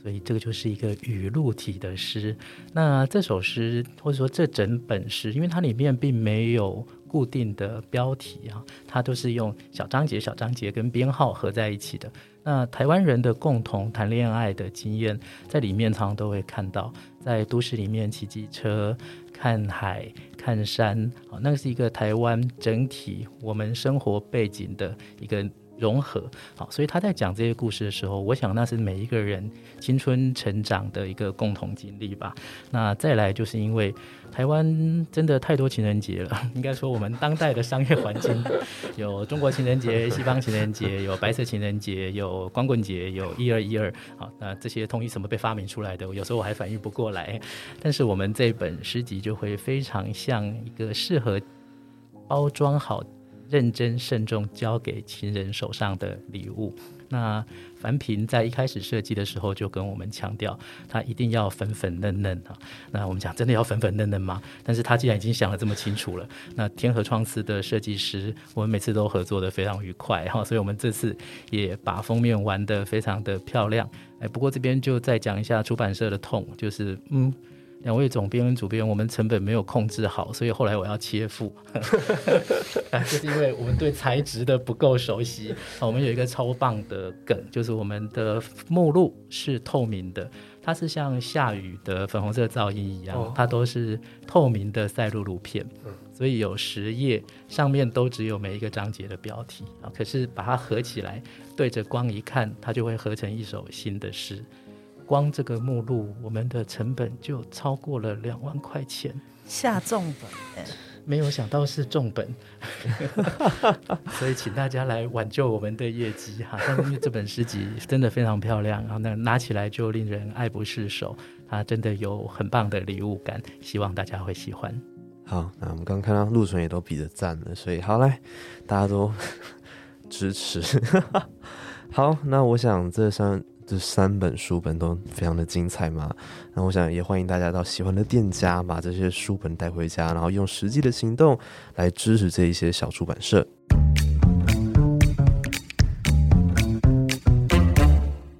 所以这个就是一个语录体的诗。那这首诗或者说这整本诗，因为它里面并没有。固定的标题啊，它都是用小章节、小章节跟编号合在一起的。那台湾人的共同谈恋爱的经验，在里面常常都会看到，在都市里面骑机车、看海、看山，好，那个是一个台湾整体我们生活背景的一个融合。好，所以他在讲这些故事的时候，我想那是每一个人青春成长的一个共同经历吧。那再来就是因为台湾真的太多情人节了，应该说我们当代的商业环境有中国情人节、西方情人节、有白色情人节、有光棍节、有一二一二。好，那这些统一什么被发明出来的？有时候我还反应不过来。但是我们这本诗集就会非常像一个适合包装好。认真慎重交给情人手上的礼物。那樊平在一开始设计的时候就跟我们强调，他一定要粉粉嫩嫩啊。那我们讲真的要粉粉嫩嫩吗？但是他既然已经想得这么清楚了，那天河创思的设计师，我们每次都合作的非常愉快哈。所以我们这次也把封面玩得非常的漂亮。哎，不过这边就再讲一下出版社的痛，就是嗯。两位总编跟主编，我们成本没有控制好，所以后来我要切腹，就是因为我们对材质的不够熟悉。我们有一个超棒的梗，就是我们的目录是透明的，它是像下雨的粉红色噪音一样，它都是透明的赛璐璐片，所以有十页，上面都只有每一个章节的标题啊。可是把它合起来，对着光一看，它就会合成一首新的诗。光这个目录，我们的成本就超过了两万块钱，下重本，没有想到是重本，所以请大家来挽救我们的业绩哈。但是因为这本诗集真的非常漂亮，然后那拿起来就令人爱不释手，它真的有很棒的礼物感，希望大家会喜欢。好，那我们刚刚看到陆纯也都比着赞了，所以好来，大家都支持。好，那我想这三。这三本书本都非常的精彩嘛，那我想也欢迎大家到喜欢的店家把这些书本带回家，然后用实际的行动来支持这一些小出版社。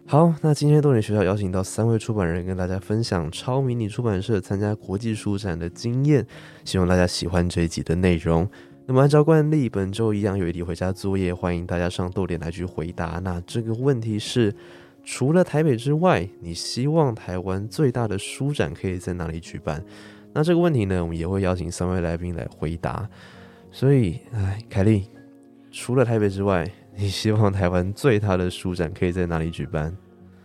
好，那今天多点学校邀请到三位出版人跟大家分享超迷你出版社参加国际书展的经验，希望大家喜欢这一集的内容。那么按照惯例，本周一样有一题回家作业，欢迎大家上豆点来去回答。那这个问题是。除了台北之外，你希望台湾最大的书展可以在哪里举办？那这个问题呢，我们也会邀请三位来宾来回答。所以，哎，凯莉，除了台北之外，你希望台湾最大的书展可以在哪里举办？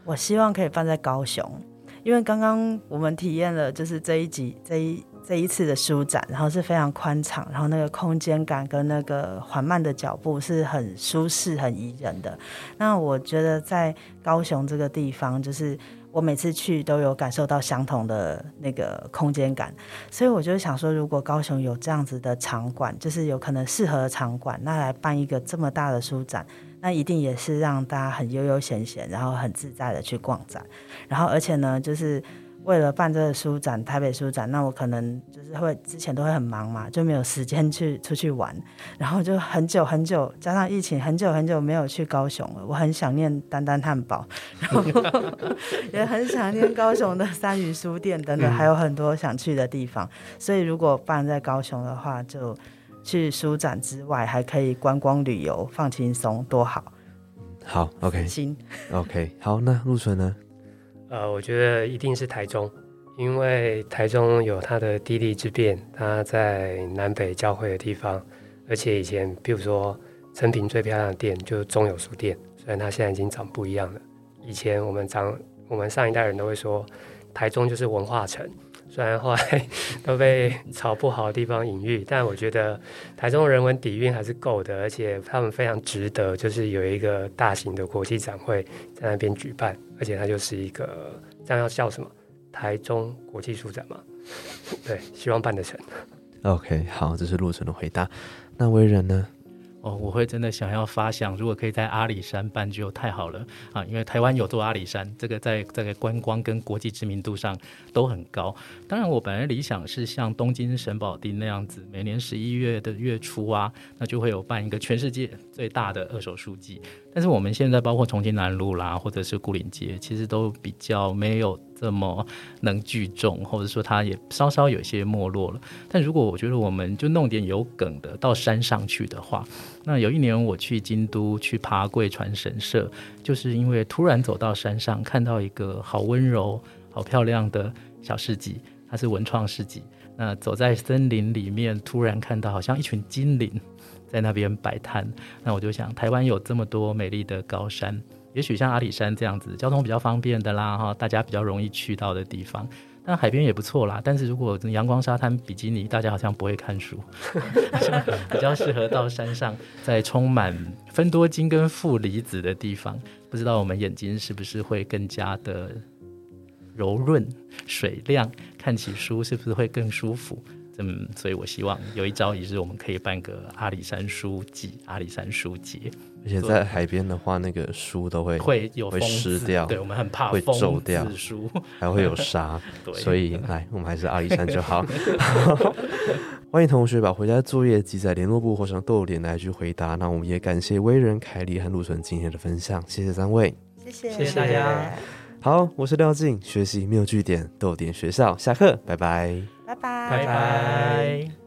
我希望可以放在高雄，因为刚刚我们体验了，就是这一集这一。这一次的书展，然后是非常宽敞，然后那个空间感跟那个缓慢的脚步是很舒适、很宜人的。那我觉得在高雄这个地方，就是我每次去都有感受到相同的那个空间感，所以我就想说，如果高雄有这样子的场馆，就是有可能适合场馆，那来办一个这么大的书展，那一定也是让大家很悠悠闲闲，然后很自在的去逛展，然后而且呢，就是。为了办这个书展，台北书展，那我可能就是会之前都会很忙嘛，就没有时间去出去玩，然后就很久很久，加上疫情，很久很久没有去高雄了。我很想念丹丹汉堡，然 后也很想念高雄的三余书店等等，还有很多想去的地方。所以如果办在高雄的话，就去书展之外，还可以观光旅游，放轻松，多好。好，OK，行，OK，好，那陆纯呢？呃，我觉得一定是台中，因为台中有它的地利之便，它在南北交汇的地方，而且以前，比如说成品最漂亮的店就是中友书店，虽然它现在已经长不一样了。以前我们长，我们上一代人都会说，台中就是文化城，虽然后来 都被朝不好的地方隐喻，但我觉得台中人文底蕴还是够的，而且他们非常值得，就是有一个大型的国际展会在那边举办。而且它就是一个，这样要叫什么？台中国际书展嘛，对，希望办得成。OK，好，这是陆晨的回答。那为人呢？哦，我会真的想要发想，如果可以在阿里山办就太好了啊！因为台湾有座阿里山，这个在这个观光跟国际知名度上都很高。当然，我本来理想是像东京神保町那样子，每年十一月的月初啊，那就会有办一个全世界最大的二手书季。但是我们现在包括重庆南路啦，或者是牯岭街，其实都比较没有这么能聚众，或者说它也稍稍有些没落了。但如果我觉得我们就弄点有梗的到山上去的话，那有一年我去京都去爬贵船神社，就是因为突然走到山上，看到一个好温柔、好漂亮的小市集，它是文创市集。那走在森林里面，突然看到好像一群精灵在那边摆摊。那我就想，台湾有这么多美丽的高山，也许像阿里山这样子，交通比较方便的啦，哈，大家比较容易去到的地方。但海边也不错啦，但是如果阳光沙滩比基尼，大家好像不会看书，比较适合到山上，在充满分多精跟负离子的地方，不知道我们眼睛是不是会更加的柔润、水亮，看起书是不是会更舒服？嗯，所以我希望有一朝一日，我们可以办个阿里山书记、阿里山书节。而且在海边的话，那个书都会会有会湿掉，对我们很怕会皱掉书，还会有 沙，所以来我们还是阿里山就好。欢迎同学把回家作业记在联络簿或上豆点来去回答。那我们也感谢威人、凯莉和陆纯今天的分享，谢谢三位，谢谢谢谢大家。好，我是廖静，学习没有据点，豆点学校下课，拜拜，拜拜，拜拜。